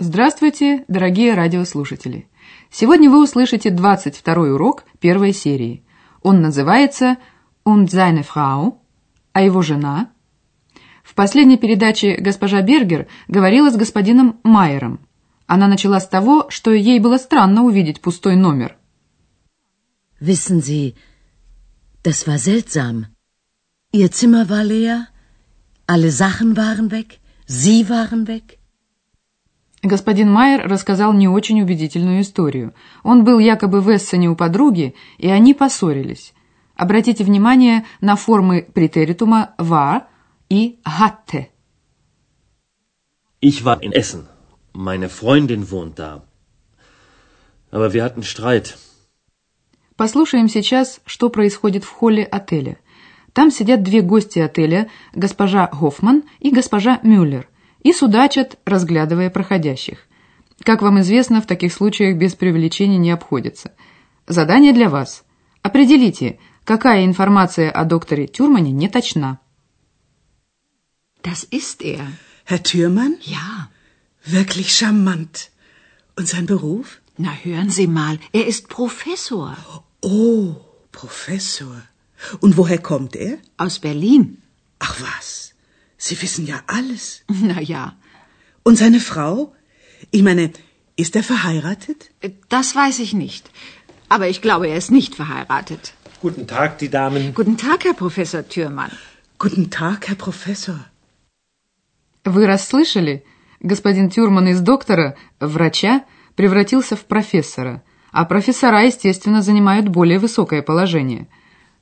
Здравствуйте, дорогие радиослушатели! Сегодня вы услышите 22 урок первой серии. Он называется «Und seine Frau», а его жена. В последней передаче госпожа Бергер говорила с господином Майером. Она начала с того, что ей было странно увидеть пустой номер. Wissen Sie, das war seltsam. Ihr Zimmer war leer, alle Sachen waren weg, Sie waren weg. Господин Майер рассказал не очень убедительную историю. Он был якобы в Эссене у подруги, и они поссорились. Обратите внимание на формы претеритума «war» и «hatte». Ich war in Essen. Meine Freundin wohnt da. Aber wir hatten Streit. Послушаем сейчас, что происходит в холле отеля. Там сидят две гости отеля, госпожа Гофман и госпожа Мюллер – и судачат, разглядывая проходящих. Как вам известно, в таких случаях без привлечения не обходится. Задание для вас. Определите, какая информация о докторе Тюрмане не точна. Das ist er. Herr Thürmann? Ja. Wirklich charmant. Und sein Beruf? Na, hören Sie mal, er ist Professor. Oh, Professor. Und woher kommt er? Aus Berlin. Ach was. Sie wissen ja alles. Na ja. Und seine Frau? Ich meine, ist er verheiratet? Das weiß ich nicht. Aber ich glaube, er ist nicht verheiratet. Guten Tag, die Damen. Guten Tag, Herr Professor Thürmann. Guten Tag, Herr Professor. Вы расслышали? Господин Тюрман из доктора, врача, превратился в профессора, а профессора, естественно, занимают более высокое положение.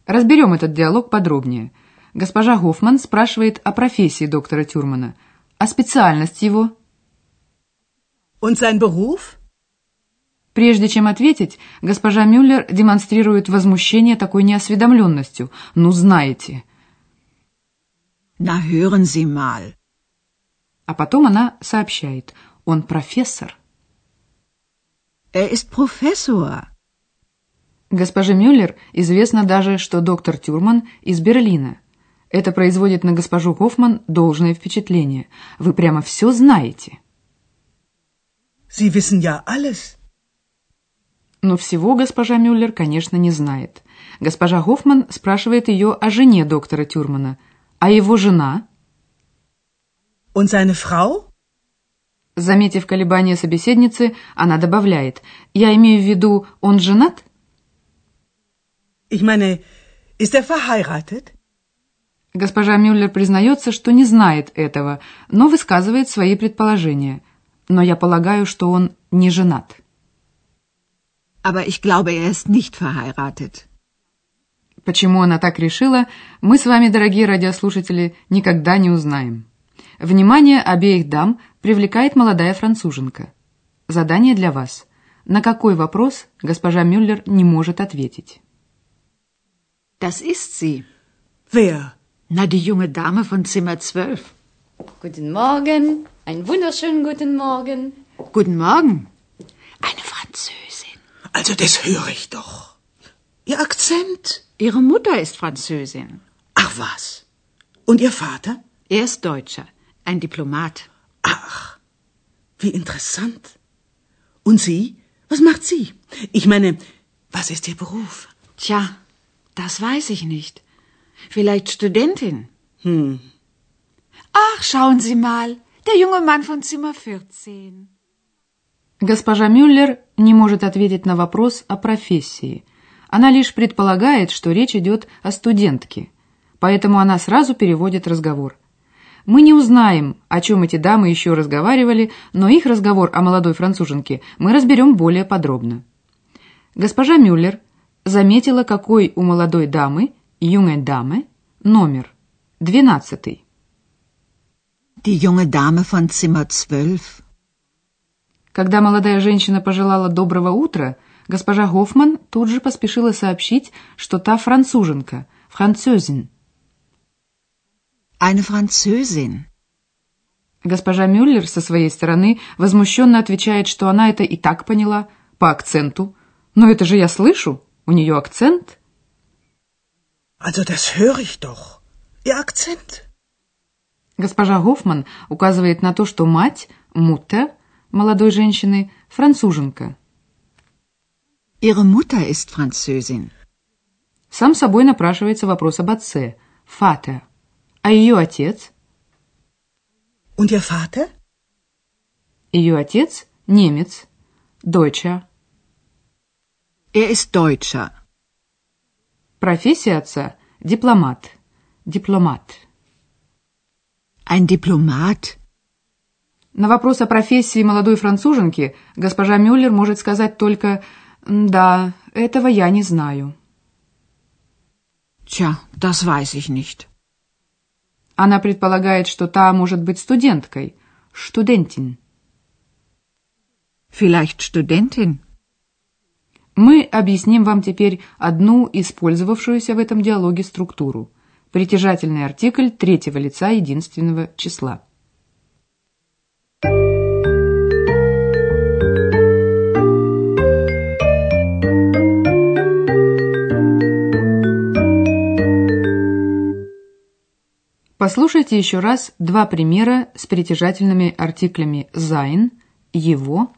Разберем этот диалог подробнее – Госпожа Гофман спрашивает о профессии доктора Тюрмана, о специальности его. Und sein Beruf? Прежде чем ответить, госпожа Мюллер демонстрирует возмущение такой неосведомленностью. Ну, знаете. Na, hören Sie mal. А потом она сообщает. Он профессор. Er ist Professor. Госпоже Мюллер известно даже, что доктор Тюрман из Берлина – это производит на госпожу Гофман должное впечатление. Вы прямо все знаете. Sie wissen ja alles. Но всего госпожа Мюллер, конечно, не знает. Госпожа Гофман спрашивает ее о жене доктора Тюрмана. А его жена? Und seine Frau? Заметив колебания собеседницы, она добавляет. Я имею в виду, он женат? Ich meine, ist er verheiratet? Госпожа Мюллер признается, что не знает этого, но высказывает свои предположения. Но я полагаю, что он не женат. Aber ich glaube, er ist nicht verheiratet. Почему она так решила, мы с вами, дорогие радиослушатели, никогда не узнаем. Внимание обеих дам привлекает молодая француженка. Задание для вас. На какой вопрос госпожа Мюллер не может ответить? Das ist sie. Wer? Na, die junge Dame von Zimmer 12. Guten Morgen, einen wunderschönen guten Morgen. Guten Morgen. Eine Französin. Also das höre ich doch. Ihr Akzent? Ihre Mutter ist Französin. Ach was. Und Ihr Vater? Er ist Deutscher, ein Diplomat. Ach, wie interessant. Und Sie? Was macht sie? Ich meine, was ist Ihr Beruf? Tja, das weiß ich nicht. Vielleicht Studentin? Hm. Ach, schauen Sie mal, der junge Mann von Zimmer 14. Госпожа Мюллер не может ответить на вопрос о профессии. Она лишь предполагает, что речь идет о студентке. Поэтому она сразу переводит разговор. Мы не узнаем, о чем эти дамы еще разговаривали, но их разговор о молодой француженке мы разберем более подробно. Госпожа Мюллер заметила, какой у молодой дамы junge Dame, номер двенадцатый. Die junge Dame von Zimmer 12. Когда молодая женщина пожелала доброго утра, госпожа Гофман тут же поспешила сообщить, что та француженка, французин. Eine Französin. Госпожа Мюллер со своей стороны возмущенно отвечает, что она это и так поняла, по акценту. Но это же я слышу, у нее акцент. Also das höre ich doch. Ihr Akzent. Госпожа Гофман указывает на то, что мать, Мутта, молодой женщины, француженка. Ihre Mutter ist Französin. Сам собой напрашивается вопрос об отце, Фата. А ее отец? Und Ihr Vater? Ее отец – немец, Deutscher. Er ist Deutscher. Профессия отца – дипломат, дипломат. Ein Diplomat. На вопрос о профессии молодой француженки госпожа Мюллер может сказать только «Да, этого я не знаю». Tja, das weiß ich nicht. Она предполагает, что та может быть студенткой, студентин. Vielleicht Studentin. Мы объясним вам теперь одну использовавшуюся в этом диалоге структуру. Притяжательный артикль третьего лица единственного числа. Послушайте еще раз два примера с притяжательными артиклями sein, его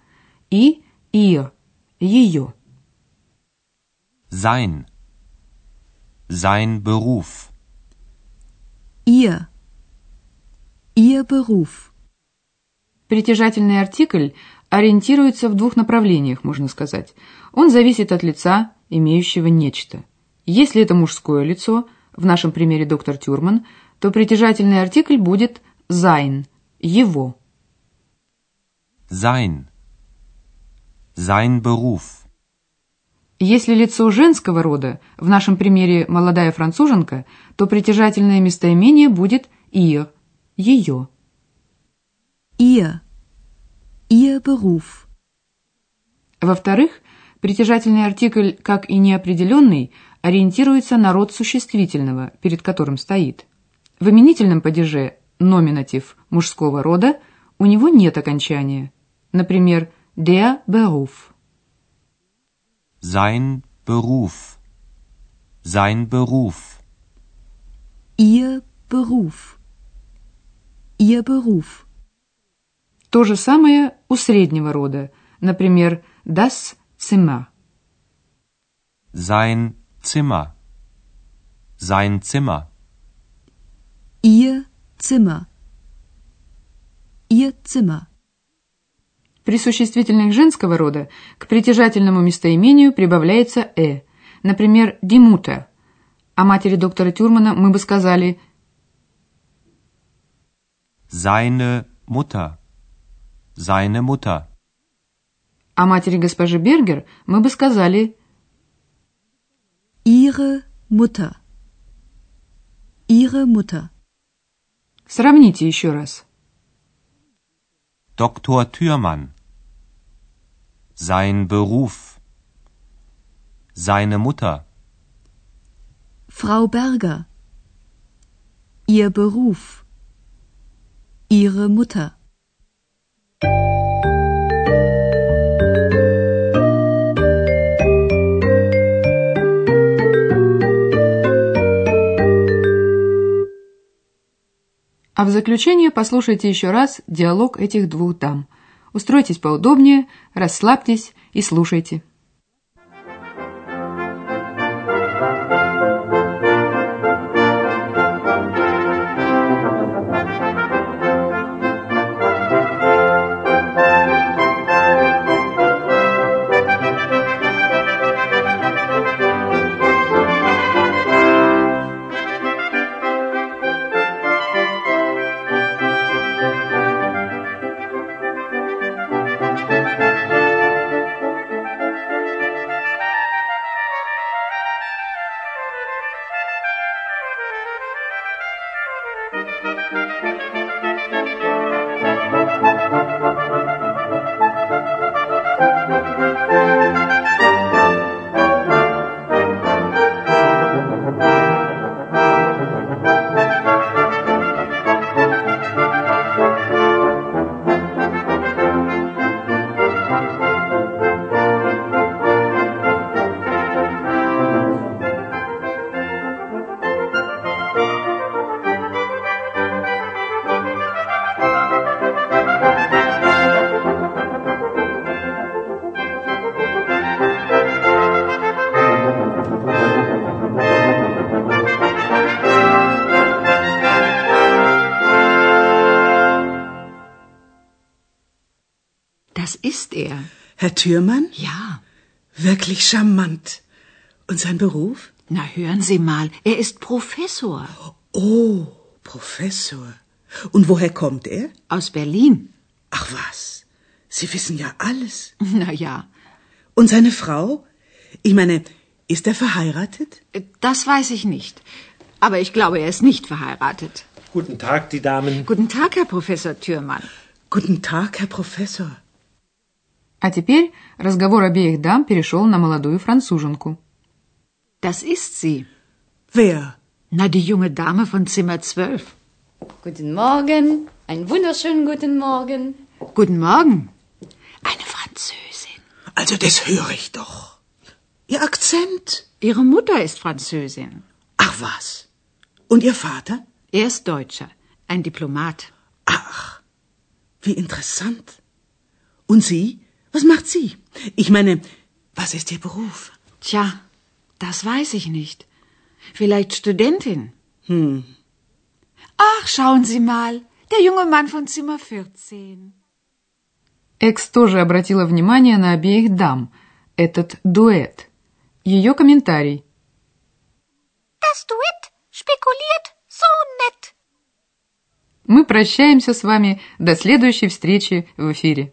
и ihr, ее. Sein. Sein Beruf. Ihr. Ihr Beruf. Притяжательный артикль ориентируется в двух направлениях, можно сказать. Он зависит от лица, имеющего нечто. Если это мужское лицо, в нашем примере доктор Тюрман, то притяжательный артикль будет sein, его. Sein. Sein Beruf. Если лицо женского рода, в нашем примере молодая француженка, то притяжательное местоимение будет ihr, ее. Ihr. Ihr Beruf. Во-вторых, притяжательный артикль, как и неопределенный, ориентируется на род существительного, перед которым стоит. В именительном падеже номинатив мужского рода у него нет окончания. Например, der Beruf. Sein Beruf. Sein Beruf. Ihr Beruf. Ihr Beruf. То же самое у среднего рода. Например, das Zimmer. Sein Zimmer. Sein Zimmer. Ihr Zimmer. Ihr Zimmer. При существительных женского рода к притяжательному местоимению прибавляется «э». Например, «die Mutter». О матери доктора Тюрмана мы бы сказали Seine Mutter. Seine Mutter. О матери госпожи Бергер мы бы сказали Ihre Mutter. Ihre Mutter. Сравните еще раз. Dr. Thürmann. Sein Beruf. Seine Mutter. Frau Berger. Ihr Beruf. Ihre Mutter. А в заключение послушайте еще раз диалог этих двух дам. Устройтесь поудобнее, расслабьтесь и слушайте. Herr Thürmann? Ja. Wirklich charmant. Und sein Beruf? Na, hören Sie mal, er ist Professor. Oh, Professor. Und woher kommt er? Aus Berlin. Ach was, Sie wissen ja alles. Na ja. Und seine Frau? Ich meine, ist er verheiratet? Das weiß ich nicht. Aber ich glaube, er ist nicht verheiratet. Guten Tag, die Damen. Guten Tag, Herr Professor Thürmann. Guten Tag, Herr Professor. А теперь разговор обеих дам перешел на молодую француженку. Das ist sie. Wer? Na, die junge Dame von Zimmer 12. Guten Morgen. Einen wunderschönen guten Morgen. Guten Morgen. Eine Französin. Also das höre ich doch. Ihr Akzent. Ihre Mutter ist Französin. Ach was. Und Ihr Vater? Er ist Deutscher. Ein Diplomat. Ach, wie interessant. Und Sie? Was macht sie? Ich meine, was ist Ihr Beruf? Tja, das weiß ich nicht. Vielleicht Studentin. Hm. Ach, schauen Sie mal, der junge Mann von Zimmer 14. Экс тоже обратила внимание на обеих дам, этот дуэт. Ее комментарий. Das Duett spekuliert so nett. Мы прощаемся с вами до следующей встречи в эфире.